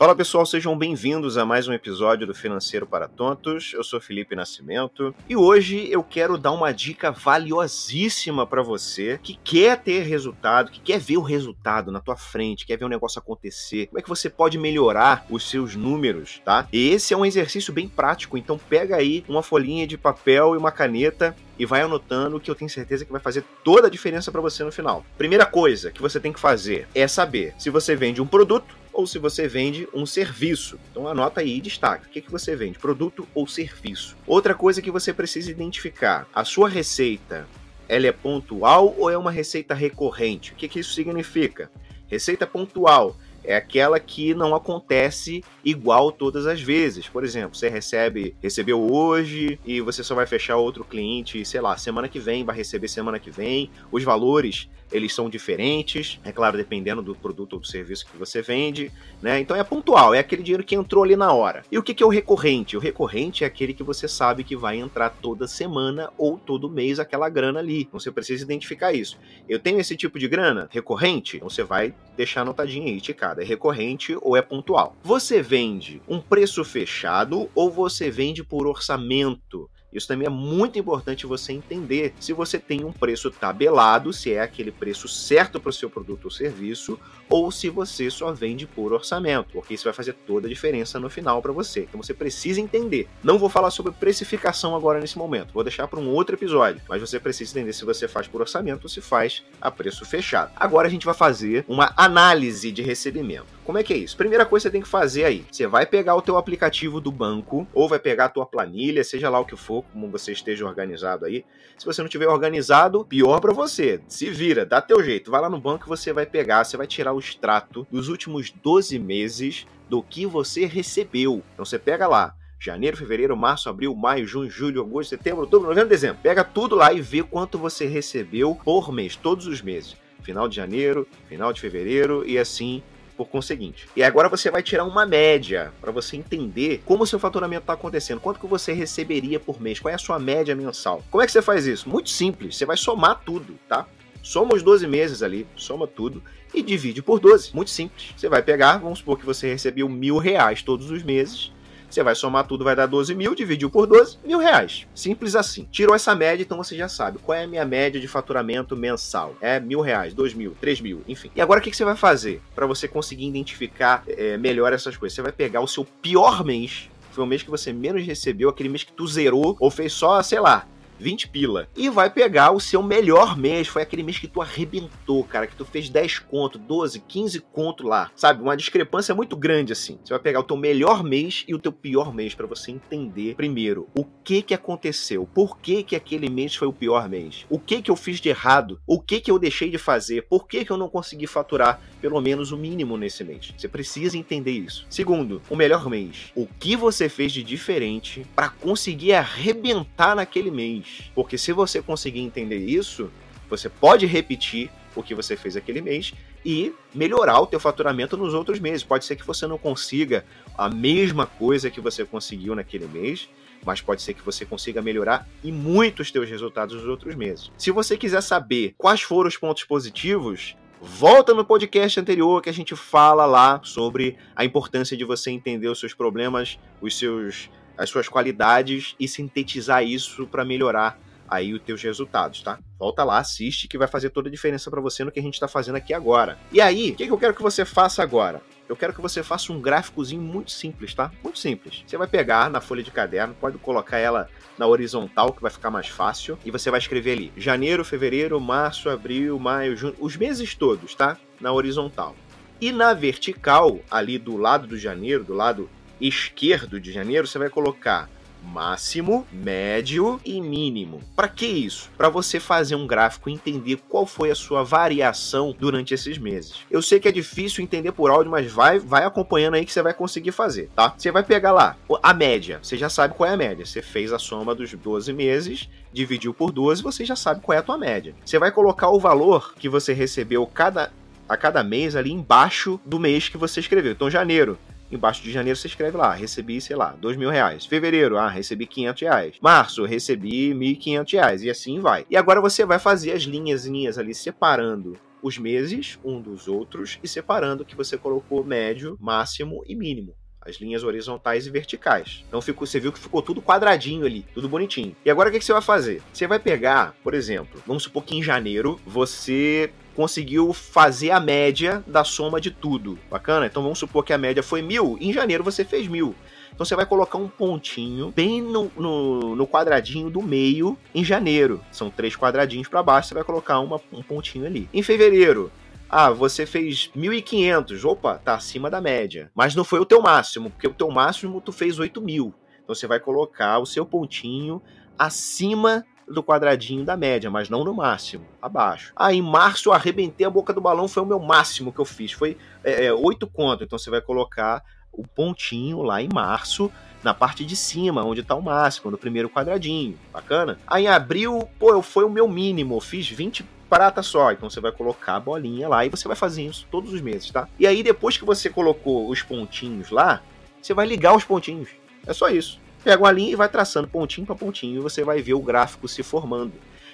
Fala pessoal, sejam bem-vindos a mais um episódio do Financeiro para Tontos. Eu sou Felipe Nascimento e hoje eu quero dar uma dica valiosíssima para você que quer ter resultado, que quer ver o resultado na tua frente, quer ver o negócio acontecer. Como é que você pode melhorar os seus números, tá? E esse é um exercício bem prático, então pega aí uma folhinha de papel e uma caneta e vai anotando que eu tenho certeza que vai fazer toda a diferença para você no final. Primeira coisa que você tem que fazer é saber se você vende um produto ou se você vende um serviço. Então anota aí e destaca. O que, que você vende? Produto ou serviço? Outra coisa que você precisa identificar: a sua receita ela é pontual ou é uma receita recorrente? O que, que isso significa? Receita pontual é aquela que não acontece igual todas as vezes. Por exemplo, você recebe, recebeu hoje e você só vai fechar outro cliente, sei lá, semana que vem, vai receber semana que vem. Os valores eles são diferentes, é claro, dependendo do produto ou do serviço que você vende, né? Então é pontual, é aquele dinheiro que entrou ali na hora. E o que é o recorrente? O recorrente é aquele que você sabe que vai entrar toda semana ou todo mês aquela grana ali. Então você precisa identificar isso. Eu tenho esse tipo de grana recorrente, então você vai deixar anotadinho aí, ticada. É recorrente ou é pontual. Você vende um preço fechado ou você vende por orçamento? Isso também é muito importante você entender se você tem um preço tabelado, se é aquele preço certo para o seu produto ou serviço, ou se você só vende por orçamento, porque isso vai fazer toda a diferença no final para você. Então você precisa entender. Não vou falar sobre precificação agora nesse momento, vou deixar para um outro episódio, mas você precisa entender se você faz por orçamento ou se faz a preço fechado. Agora a gente vai fazer uma análise de recebimento. Como é que é isso? Primeira coisa que você tem que fazer aí, você vai pegar o teu aplicativo do banco ou vai pegar a tua planilha, seja lá o que for, como você esteja organizado aí. Se você não tiver organizado, pior para você. Se vira, dá teu jeito. Vai lá no banco e você vai pegar, você vai tirar o extrato dos últimos 12 meses do que você recebeu. Então você pega lá, janeiro, fevereiro, março, abril, maio, junho, julho, agosto, setembro, outubro, novembro, dezembro. Pega tudo lá e vê quanto você recebeu por mês, todos os meses. Final de janeiro, final de fevereiro e assim por conseguinte. E agora você vai tirar uma média para você entender como o seu faturamento está acontecendo, quanto que você receberia por mês, qual é a sua média mensal. Como é que você faz isso? Muito simples, você vai somar tudo, tá? Soma os 12 meses ali, soma tudo e divide por 12. Muito simples. Você vai pegar, vamos supor que você recebeu mil reais todos os meses você vai somar tudo, vai dar 12 mil, dividiu por 12, mil reais. Simples assim. Tirou essa média, então você já sabe qual é a minha média de faturamento mensal. É mil reais, dois mil, três mil, enfim. E agora o que você vai fazer para você conseguir identificar é, melhor essas coisas? Você vai pegar o seu pior mês, foi o mês que você menos recebeu, aquele mês que tu zerou ou fez só, sei lá, 20 pila. E vai pegar o seu melhor mês. Foi aquele mês que tu arrebentou, cara. Que tu fez 10 conto, 12, 15 conto lá. Sabe? Uma discrepância muito grande assim. Você vai pegar o teu melhor mês e o teu pior mês para você entender primeiro o que que aconteceu. Por que que aquele mês foi o pior mês? O que que eu fiz de errado? O que que eu deixei de fazer? Por que que eu não consegui faturar pelo menos o mínimo nesse mês? Você precisa entender isso. Segundo, o melhor mês. O que você fez de diferente para conseguir arrebentar naquele mês? Porque se você conseguir entender isso, você pode repetir o que você fez aquele mês e melhorar o teu faturamento nos outros meses. Pode ser que você não consiga a mesma coisa que você conseguiu naquele mês, mas pode ser que você consiga melhorar e muito os teus resultados nos outros meses. Se você quiser saber quais foram os pontos positivos, volta no podcast anterior que a gente fala lá sobre a importância de você entender os seus problemas, os seus as suas qualidades e sintetizar isso para melhorar aí os teus resultados, tá? Volta lá, assiste que vai fazer toda a diferença para você no que a gente está fazendo aqui agora. E aí, o que, que eu quero que você faça agora? Eu quero que você faça um gráficozinho muito simples, tá? Muito simples. Você vai pegar na folha de caderno, pode colocar ela na horizontal, que vai ficar mais fácil, e você vai escrever ali: janeiro, fevereiro, março, abril, maio, junho, os meses todos, tá? Na horizontal. E na vertical, ali do lado do janeiro, do lado esquerdo de janeiro, você vai colocar máximo, médio e mínimo. Para que isso? Para você fazer um gráfico e entender qual foi a sua variação durante esses meses. Eu sei que é difícil entender por áudio, mas vai vai acompanhando aí que você vai conseguir fazer, tá? Você vai pegar lá a média, você já sabe qual é a média. Você fez a soma dos 12 meses, dividiu por 12, você já sabe qual é a tua média. Você vai colocar o valor que você recebeu cada a cada mês ali embaixo do mês que você escreveu. Então, janeiro, Embaixo de janeiro você escreve lá, recebi, sei lá, dois mil reais. Fevereiro, ah, recebi 500 reais. Março, recebi 1.500 reais. E assim vai. E agora você vai fazer as linhas ali separando os meses um dos outros e separando que você colocou médio, máximo e mínimo as linhas horizontais e verticais. Então ficou, você viu que ficou tudo quadradinho ali, tudo bonitinho. E agora o que, que você vai fazer? Você vai pegar, por exemplo, vamos supor que em janeiro você conseguiu fazer a média da soma de tudo. Bacana? Então vamos supor que a média foi mil, em janeiro você fez mil. Então você vai colocar um pontinho bem no, no, no quadradinho do meio em janeiro. São três quadradinhos para baixo, você vai colocar uma, um pontinho ali. Em fevereiro, ah, você fez 1.500. Opa, tá acima da média. Mas não foi o teu máximo, porque o teu máximo tu fez 8.000. Então você vai colocar o seu pontinho acima do quadradinho da média, mas não no máximo, abaixo. Ah, em março eu arrebentei a boca do balão, foi o meu máximo que eu fiz, foi é, é, 8 conto. Então você vai colocar o pontinho lá em março, na parte de cima, onde está o máximo, no primeiro quadradinho. Bacana? Aí em abril, pô, foi o meu mínimo, eu fiz 20 prata só. Então você vai colocar a bolinha lá e você vai fazer isso todos os meses, tá? E aí depois que você colocou os pontinhos lá, você vai ligar os pontinhos. É só isso. Pega uma linha e vai traçando pontinho para pontinho e você vai ver o gráfico se formando.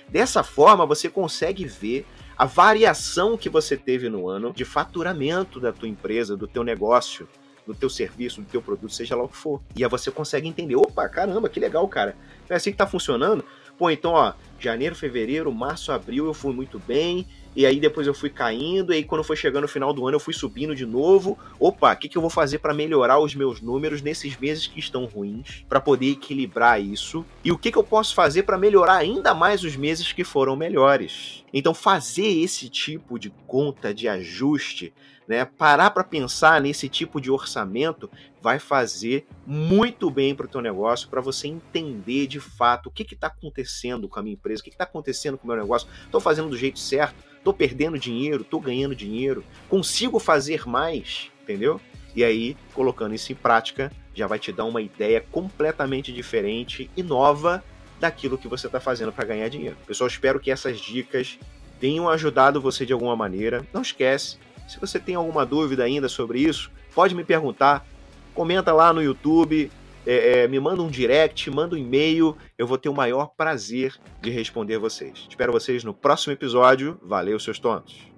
Dessa forma você consegue ver a variação que você teve no ano de faturamento da tua empresa, do teu negócio, do teu serviço, do teu produto, seja lá o que for. E aí você consegue entender, opa, caramba, que legal, cara. É assim que tá funcionando? Pô, então, ó, janeiro, fevereiro, março, abril eu fui muito bem, e aí depois eu fui caindo, e aí quando foi chegando o final do ano eu fui subindo de novo. Opa, o que, que eu vou fazer para melhorar os meus números nesses meses que estão ruins, para poder equilibrar isso? E o que, que eu posso fazer para melhorar ainda mais os meses que foram melhores? Então, fazer esse tipo de conta de ajuste né? Parar para pensar nesse tipo de orçamento vai fazer muito bem para o teu negócio, para você entender de fato o que está acontecendo com a minha empresa, o que está acontecendo com o meu negócio. Estou fazendo do jeito certo? Estou perdendo dinheiro? Estou ganhando dinheiro? Consigo fazer mais? Entendeu? E aí, colocando isso em prática, já vai te dar uma ideia completamente diferente e nova daquilo que você está fazendo para ganhar dinheiro. Pessoal, espero que essas dicas tenham ajudado você de alguma maneira. Não esquece, se você tem alguma dúvida ainda sobre isso, pode me perguntar. Comenta lá no YouTube, é, é, me manda um direct, manda um e-mail. Eu vou ter o maior prazer de responder vocês. Espero vocês no próximo episódio. Valeu, seus tontos!